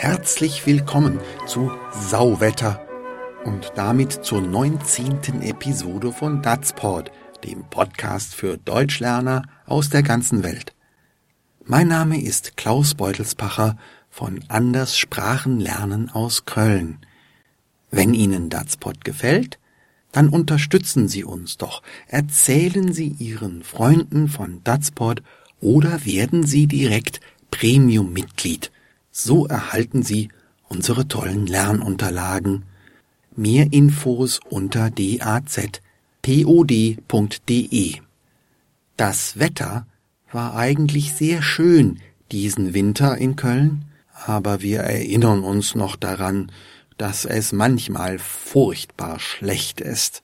Herzlich willkommen zu Sauwetter und damit zur 19. Episode von Datsport, dem Podcast für Deutschlerner aus der ganzen Welt. Mein Name ist Klaus Beutelspacher von Anders Sprachenlernen aus Köln. Wenn Ihnen Datspot gefällt, dann unterstützen Sie uns doch. Erzählen Sie Ihren Freunden von Datspot oder werden Sie direkt Premium-Mitglied. So erhalten Sie unsere tollen Lernunterlagen. Mehr Infos unter dazpod.de. Das Wetter war eigentlich sehr schön diesen Winter in Köln, aber wir erinnern uns noch daran, dass es manchmal furchtbar schlecht ist.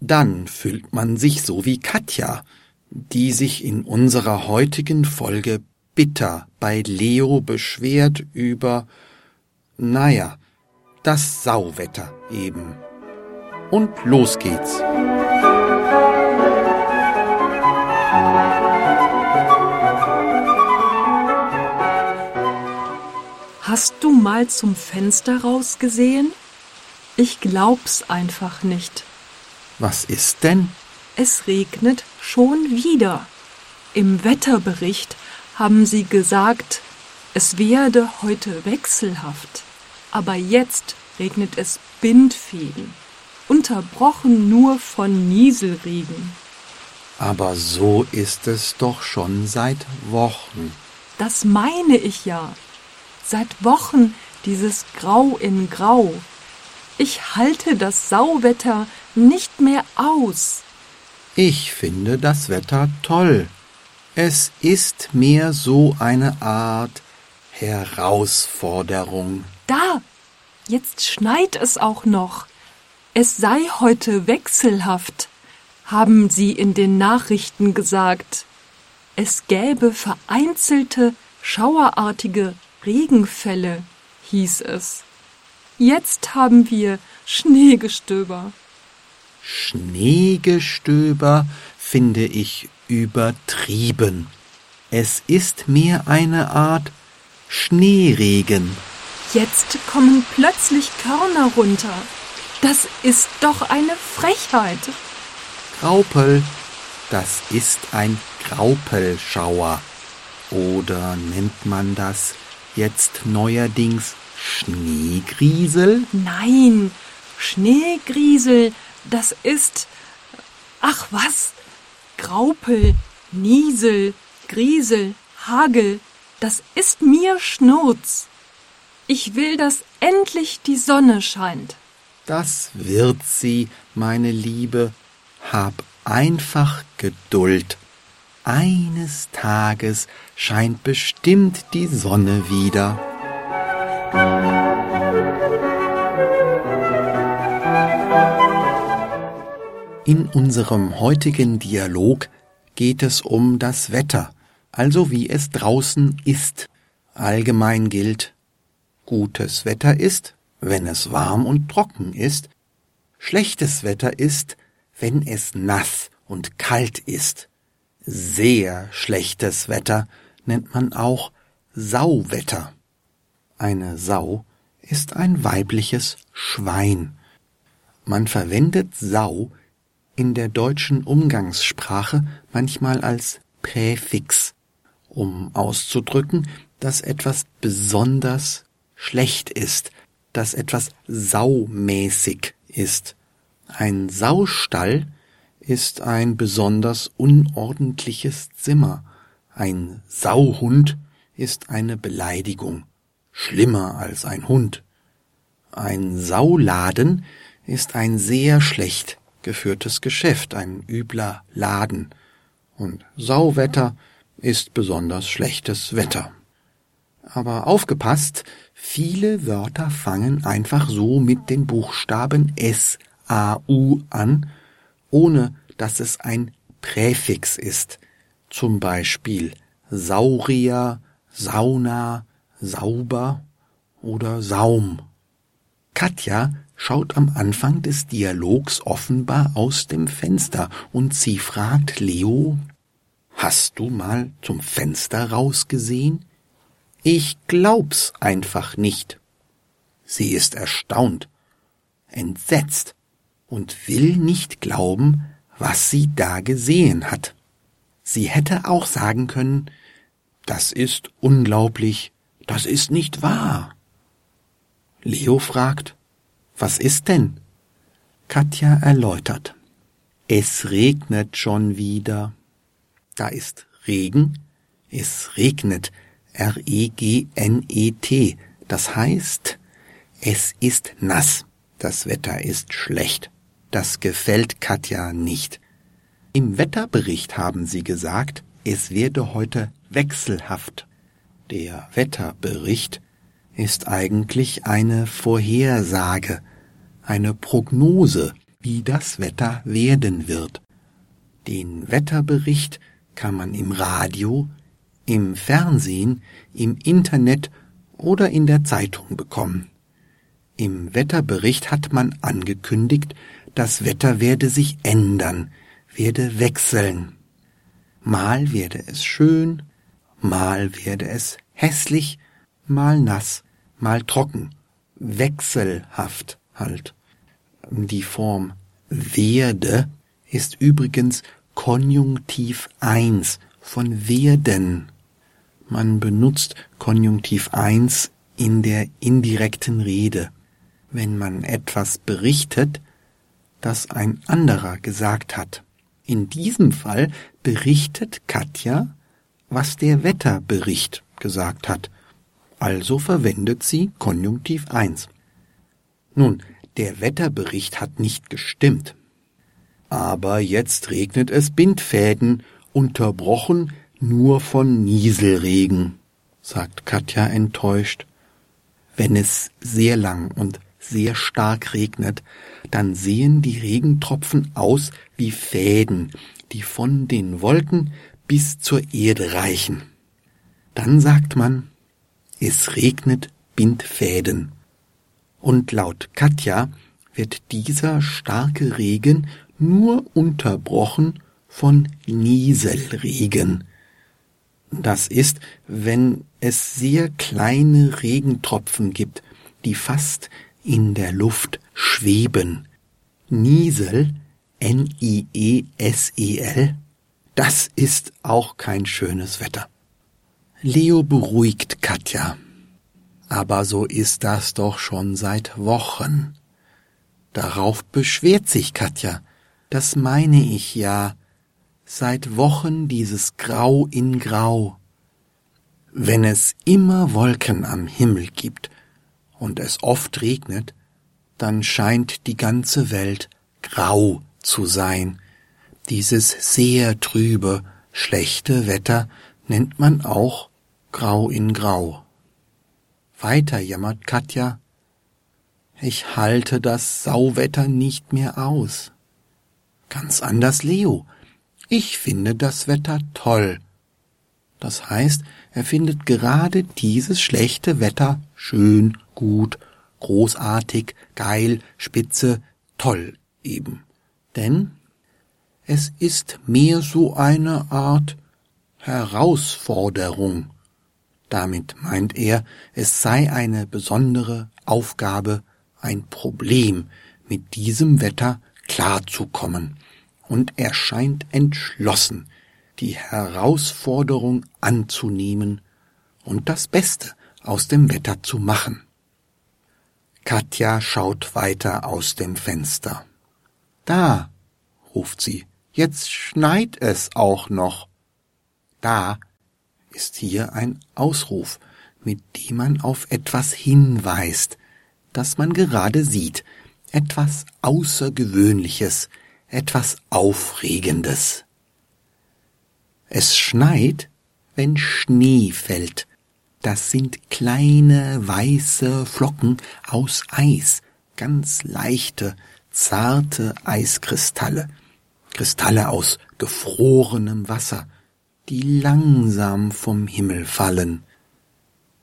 Dann fühlt man sich so wie Katja, die sich in unserer heutigen Folge bitter bei Leo beschwert über, naja, das Sauwetter eben. Und los geht's. Hast du mal zum Fenster rausgesehen? Ich glaub's einfach nicht. Was ist denn? Es regnet schon wieder. Im Wetterbericht haben sie gesagt, es werde heute wechselhaft. Aber jetzt regnet es Bindfäden, unterbrochen nur von Nieselregen. Aber so ist es doch schon seit Wochen. Das meine ich ja. Seit Wochen dieses Grau in Grau. Ich halte das Sauwetter nicht mehr aus. Ich finde das Wetter toll. Es ist mehr so eine Art Herausforderung. Da, jetzt schneit es auch noch. Es sei heute wechselhaft, haben sie in den Nachrichten gesagt. Es gäbe vereinzelte, schauerartige Regenfälle, hieß es. Jetzt haben wir Schneegestöber. Schneegestöber finde ich übertrieben. Es ist mehr eine Art Schneeregen. Jetzt kommen plötzlich Körner runter. Das ist doch eine Frechheit. Graupel, das ist ein Graupelschauer. Oder nennt man das jetzt neuerdings Schneegriesel? Nein, Schneegriesel, das ist. Ach was, Graupel, Niesel, Griesel, Hagel, das ist mir Schnurz. Ich will, dass endlich die Sonne scheint. Das wird sie, meine Liebe. Hab einfach Geduld. Eines Tages scheint bestimmt die Sonne wieder. In unserem heutigen Dialog geht es um das Wetter, also wie es draußen ist. Allgemein gilt, gutes Wetter ist, wenn es warm und trocken ist, schlechtes Wetter ist, wenn es nass und kalt ist. Sehr schlechtes Wetter nennt man auch Sauwetter. Eine Sau ist ein weibliches Schwein. Man verwendet Sau in der deutschen Umgangssprache manchmal als Präfix, um auszudrücken, dass etwas besonders schlecht ist, dass etwas saumäßig ist. Ein Saustall ist ein besonders unordentliches Zimmer. Ein Sauhund ist eine Beleidigung, schlimmer als ein Hund. Ein Sauladen ist ein sehr schlecht geführtes Geschäft, ein übler Laden. Und Sauwetter ist besonders schlechtes Wetter. Aber aufgepasst, viele Wörter fangen einfach so mit den Buchstaben S, A, U an, ohne dass es ein Präfix ist. Zum Beispiel Saurier, Sauna, Sauber oder Saum. Katja schaut am Anfang des Dialogs offenbar aus dem Fenster und sie fragt Leo, Hast du mal zum Fenster rausgesehen? Ich glaub's einfach nicht. Sie ist erstaunt, entsetzt und will nicht glauben, was sie da gesehen hat. Sie hätte auch sagen können, das ist unglaublich, das ist nicht wahr. Leo fragt, was ist denn? Katja erläutert, es regnet schon wieder. Da ist Regen, es regnet, R-E-G-N-E-T, das heißt, es ist nass, das Wetter ist schlecht. Das gefällt Katja nicht. Im Wetterbericht haben sie gesagt, es werde heute wechselhaft. Der Wetterbericht ist eigentlich eine Vorhersage, eine Prognose, wie das Wetter werden wird. Den Wetterbericht kann man im Radio, im Fernsehen, im Internet oder in der Zeitung bekommen. Im Wetterbericht hat man angekündigt, das Wetter werde sich ändern, werde wechseln. Mal werde es schön, mal werde es hässlich, mal nass, mal trocken, wechselhaft halt. Die Form werde ist übrigens Konjunktiv 1 von werden. Man benutzt Konjunktiv 1 in der indirekten Rede, wenn man etwas berichtet, das ein anderer gesagt hat. In diesem Fall berichtet Katja, was der Wetterbericht gesagt hat. Also verwendet sie Konjunktiv 1. Nun, der Wetterbericht hat nicht gestimmt. Aber jetzt regnet es Bindfäden, unterbrochen nur von Nieselregen, sagt Katja enttäuscht. Wenn es sehr lang und sehr stark regnet, dann sehen die Regentropfen aus wie Fäden, die von den Wolken bis zur Erde reichen. Dann sagt man, es regnet Bindfäden. Und laut Katja wird dieser starke Regen nur unterbrochen von Nieselregen. Das ist, wenn es sehr kleine Regentropfen gibt, die fast in der Luft schweben. Niesel, N-I-E-S-E-L, das ist auch kein schönes Wetter. Leo beruhigt Katja. Aber so ist das doch schon seit Wochen. Darauf beschwert sich Katja. Das meine ich ja. Seit Wochen dieses Grau in Grau. Wenn es immer Wolken am Himmel gibt, und es oft regnet, dann scheint die ganze Welt grau zu sein. Dieses sehr trübe, schlechte Wetter nennt man auch Grau in Grau. Weiter jammert Katja, ich halte das Sauwetter nicht mehr aus. Ganz anders Leo. Ich finde das Wetter toll. Das heißt, er findet gerade dieses schlechte Wetter schön, gut, großartig, geil, spitze, toll eben. Denn es ist mehr so eine Art Herausforderung. Damit meint er, es sei eine besondere Aufgabe, ein Problem, mit diesem Wetter klarzukommen. Und er scheint entschlossen, die Herausforderung anzunehmen und das Beste aus dem Wetter zu machen. Katja schaut weiter aus dem Fenster. Da, ruft sie, jetzt schneit es auch noch. Da ist hier ein Ausruf, mit dem man auf etwas hinweist, das man gerade sieht, etwas Außergewöhnliches, etwas Aufregendes. Es schneit, wenn Schnee fällt, das sind kleine weiße Flocken aus Eis, ganz leichte, zarte Eiskristalle, Kristalle aus gefrorenem Wasser, die langsam vom Himmel fallen.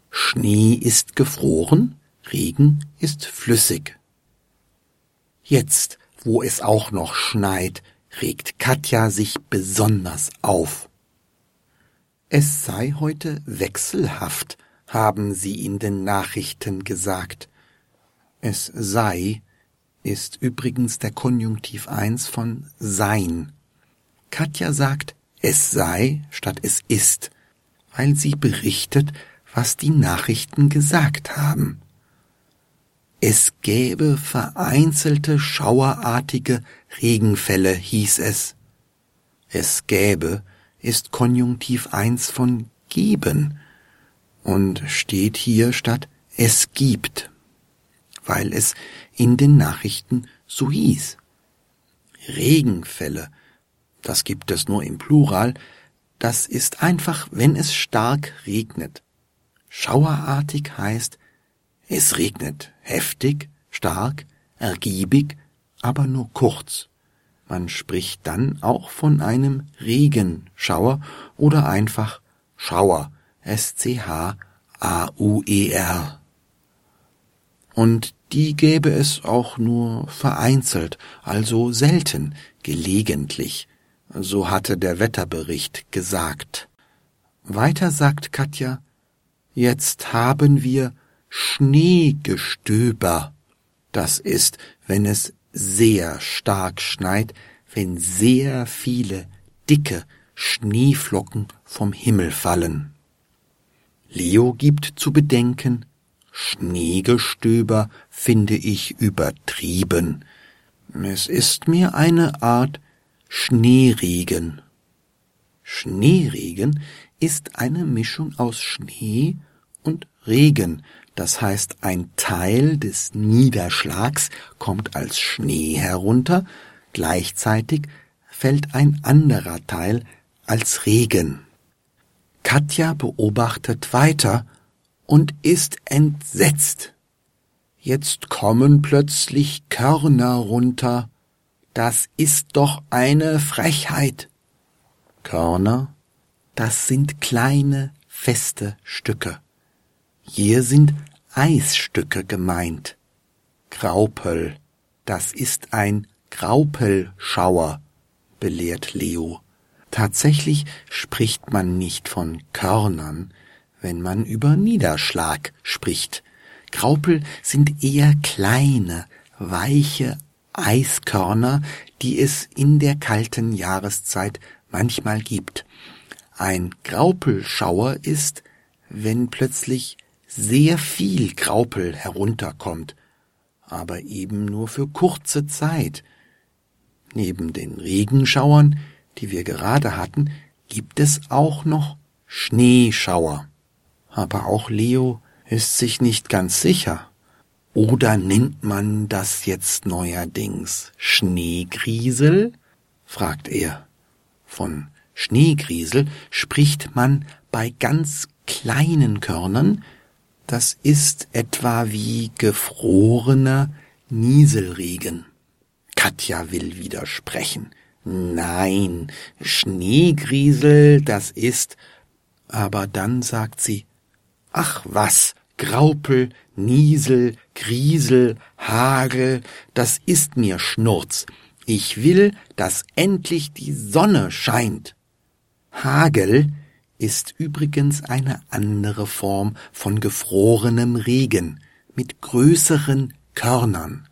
Schnee ist gefroren, Regen ist flüssig. Jetzt, wo es auch noch schneit, regt Katja sich besonders auf. Es sei heute wechselhaft, haben sie in den Nachrichten gesagt. Es sei ist übrigens der Konjunktiv 1 von sein. Katja sagt, es sei statt es ist, weil sie berichtet, was die Nachrichten gesagt haben. Es gäbe vereinzelte schauerartige Regenfälle, hieß es. Es gäbe ist Konjunktiv 1 von geben und steht hier statt es gibt, weil es in den Nachrichten so hieß. Regenfälle, das gibt es nur im Plural, das ist einfach, wenn es stark regnet. Schauerartig heißt, es regnet heftig, stark, ergiebig, aber nur kurz. Man spricht dann auch von einem Regenschauer oder einfach Schauer, S-C-H-A-U-E-R. Und die gäbe es auch nur vereinzelt, also selten, gelegentlich, so hatte der Wetterbericht gesagt. Weiter sagt Katja, jetzt haben wir Schneegestöber. Das ist, wenn es sehr stark schneit, wenn sehr viele dicke Schneeflocken vom Himmel fallen. Leo gibt zu bedenken, Schneegestöber finde ich übertrieben. Es ist mir eine Art Schneeregen. Schneeregen ist eine Mischung aus Schnee und Regen, das heißt ein Teil des Niederschlags kommt als Schnee herunter, gleichzeitig fällt ein anderer Teil als Regen. Katja beobachtet weiter und ist entsetzt. Jetzt kommen plötzlich Körner runter. Das ist doch eine Frechheit. Körner, das sind kleine, feste Stücke. Hier sind Eisstücke gemeint. Graupel, das ist ein Graupelschauer, belehrt Leo. Tatsächlich spricht man nicht von Körnern, wenn man über Niederschlag spricht. Graupel sind eher kleine, weiche Eiskörner, die es in der kalten Jahreszeit manchmal gibt. Ein Graupelschauer ist, wenn plötzlich sehr viel Graupel herunterkommt, aber eben nur für kurze Zeit. Neben den Regenschauern, die wir gerade hatten, gibt es auch noch Schneeschauer aber auch Leo ist sich nicht ganz sicher. Oder nennt man das jetzt neuerdings Schneegriesel? fragt er. Von Schneegriesel spricht man bei ganz kleinen Körnern, das ist etwa wie gefrorener Nieselregen. Katja will widersprechen. Nein, Schneegriesel, das ist. Aber dann sagt sie, Ach was, Graupel, Niesel, Griesel, Hagel, das ist mir Schnurz. Ich will, dass endlich die Sonne scheint. Hagel ist übrigens eine andere Form von gefrorenem Regen mit größeren Körnern.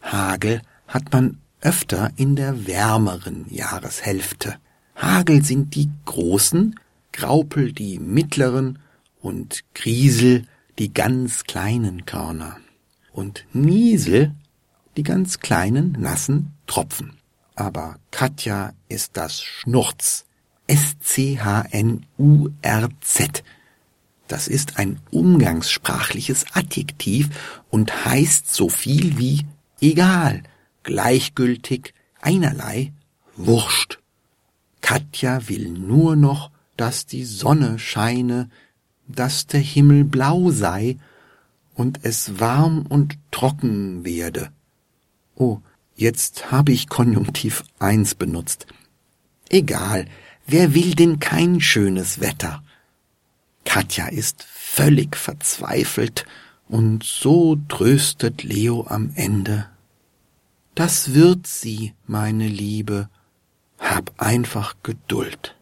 Hagel hat man öfter in der wärmeren Jahreshälfte. Hagel sind die großen, Graupel die mittleren und Griesel die ganz kleinen Körner und Niesel die ganz kleinen nassen Tropfen. Aber Katja ist das Schnurz. S-C-H-N-U-R-Z. Das ist ein umgangssprachliches Adjektiv und heißt so viel wie egal, gleichgültig, einerlei, wurscht. Katja will nur noch, dass die Sonne scheine, dass der Himmel blau sei und es warm und trocken werde. Oh, jetzt habe ich Konjunktiv eins benutzt. Egal, wer will denn kein schönes Wetter? Katja ist völlig verzweifelt, und so tröstet Leo am Ende. Das wird sie, meine Liebe. Hab einfach Geduld.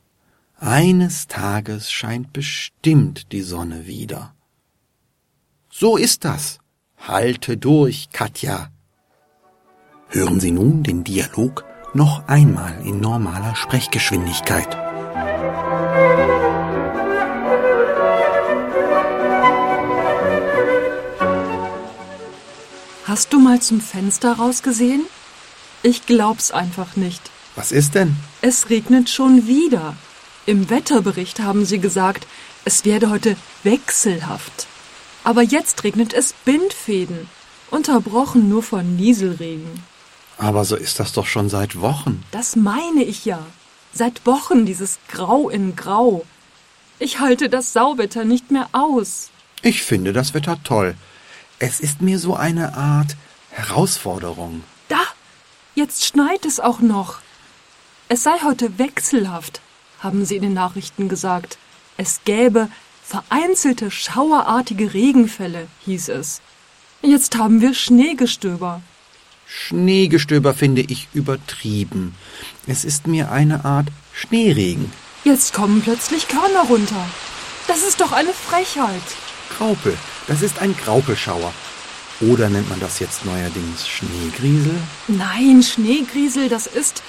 Eines Tages scheint bestimmt die Sonne wieder. So ist das. Halte durch, Katja. Hören Sie nun den Dialog noch einmal in normaler Sprechgeschwindigkeit. Hast du mal zum Fenster rausgesehen? Ich glaub's einfach nicht. Was ist denn? Es regnet schon wieder. Im Wetterbericht haben sie gesagt, es werde heute wechselhaft. Aber jetzt regnet es Bindfäden, unterbrochen nur von Nieselregen. Aber so ist das doch schon seit Wochen. Das meine ich ja. Seit Wochen dieses Grau in Grau. Ich halte das Sauwetter nicht mehr aus. Ich finde das Wetter toll. Es ist mir so eine Art Herausforderung. Da, jetzt schneit es auch noch. Es sei heute wechselhaft, haben sie in den Nachrichten gesagt. Es gäbe vereinzelte schauerartige Regenfälle, hieß es. Jetzt haben wir Schneegestöber. Schneegestöber finde ich übertrieben. Es ist mir eine Art Schneeregen. Jetzt kommen plötzlich Körner runter. Das ist doch eine Frechheit. Graupel, das ist ein Graupelschauer. Oder nennt man das jetzt neuerdings Schneegriesel? Nein, Schneegriesel, das ist.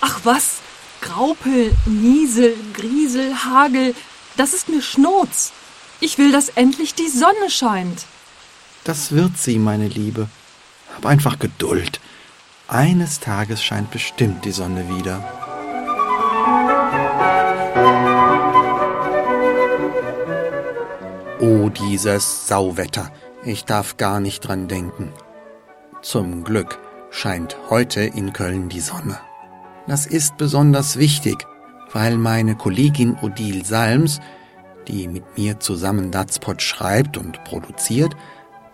Ach was, Graupel, Niesel, Griesel, Hagel, das ist mir Schnurz. Ich will, dass endlich die Sonne scheint. Das wird sie, meine Liebe. Hab einfach Geduld. Eines Tages scheint bestimmt die Sonne wieder. Oh, dieses Sauwetter. Ich darf gar nicht dran denken. Zum Glück scheint heute in Köln die Sonne. Das ist besonders wichtig, weil meine Kollegin Odile Salms, die mit mir zusammen Datspot schreibt und produziert,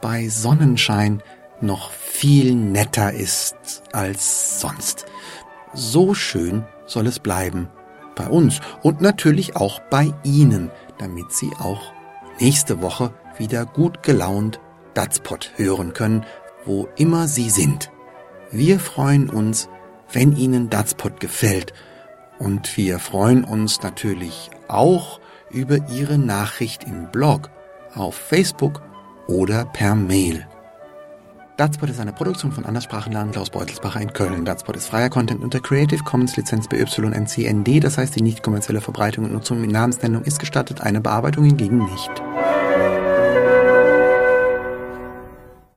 bei Sonnenschein noch viel netter ist als sonst. So schön soll es bleiben. Bei uns und natürlich auch bei Ihnen, damit Sie auch nächste Woche wieder gut gelaunt Datspot hören können, wo immer Sie sind. Wir freuen uns, wenn Ihnen Datspot gefällt und wir freuen uns natürlich auch über Ihre Nachricht im Blog, auf Facebook oder per Mail. Datspot ist eine Produktion von Anderssprachenlernen Klaus Beutelsbacher in Köln. Datspot ist freier Content unter Creative Commons Lizenz BY-NC-ND, das heißt die nicht kommerzielle Verbreitung und Nutzung mit Namensnennung ist gestattet, eine Bearbeitung hingegen nicht.